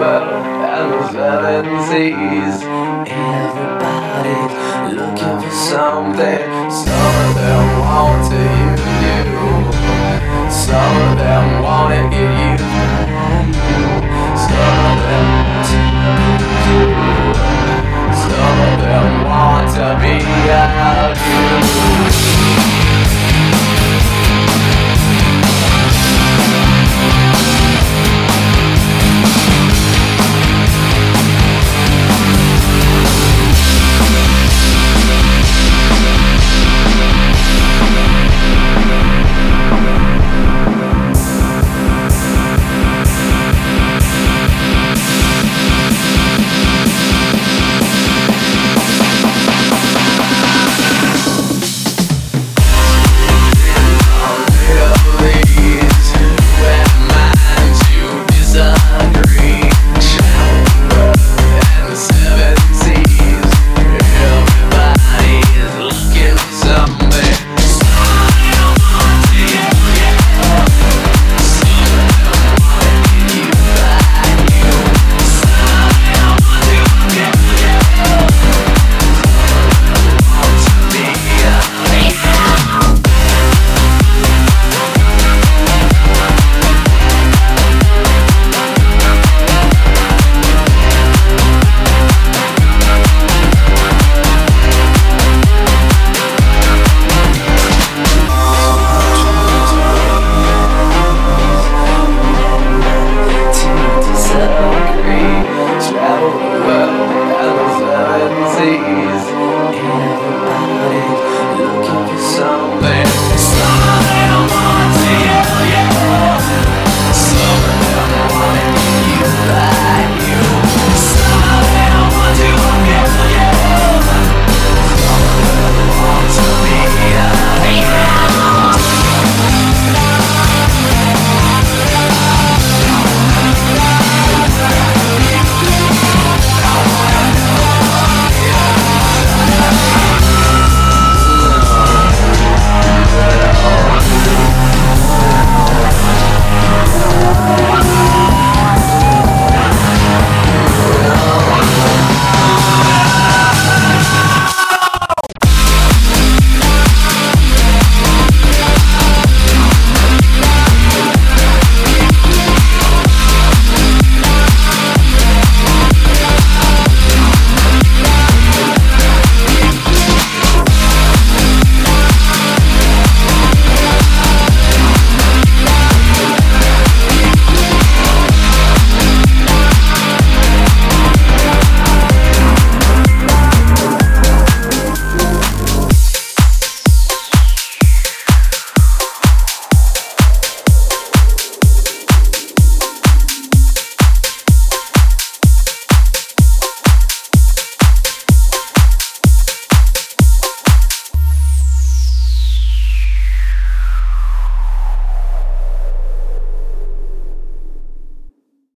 world and seven seas. Everybody looking for something. Some of them want to use you. Some of them want to get you. Some of them want to use you. Some of them want to be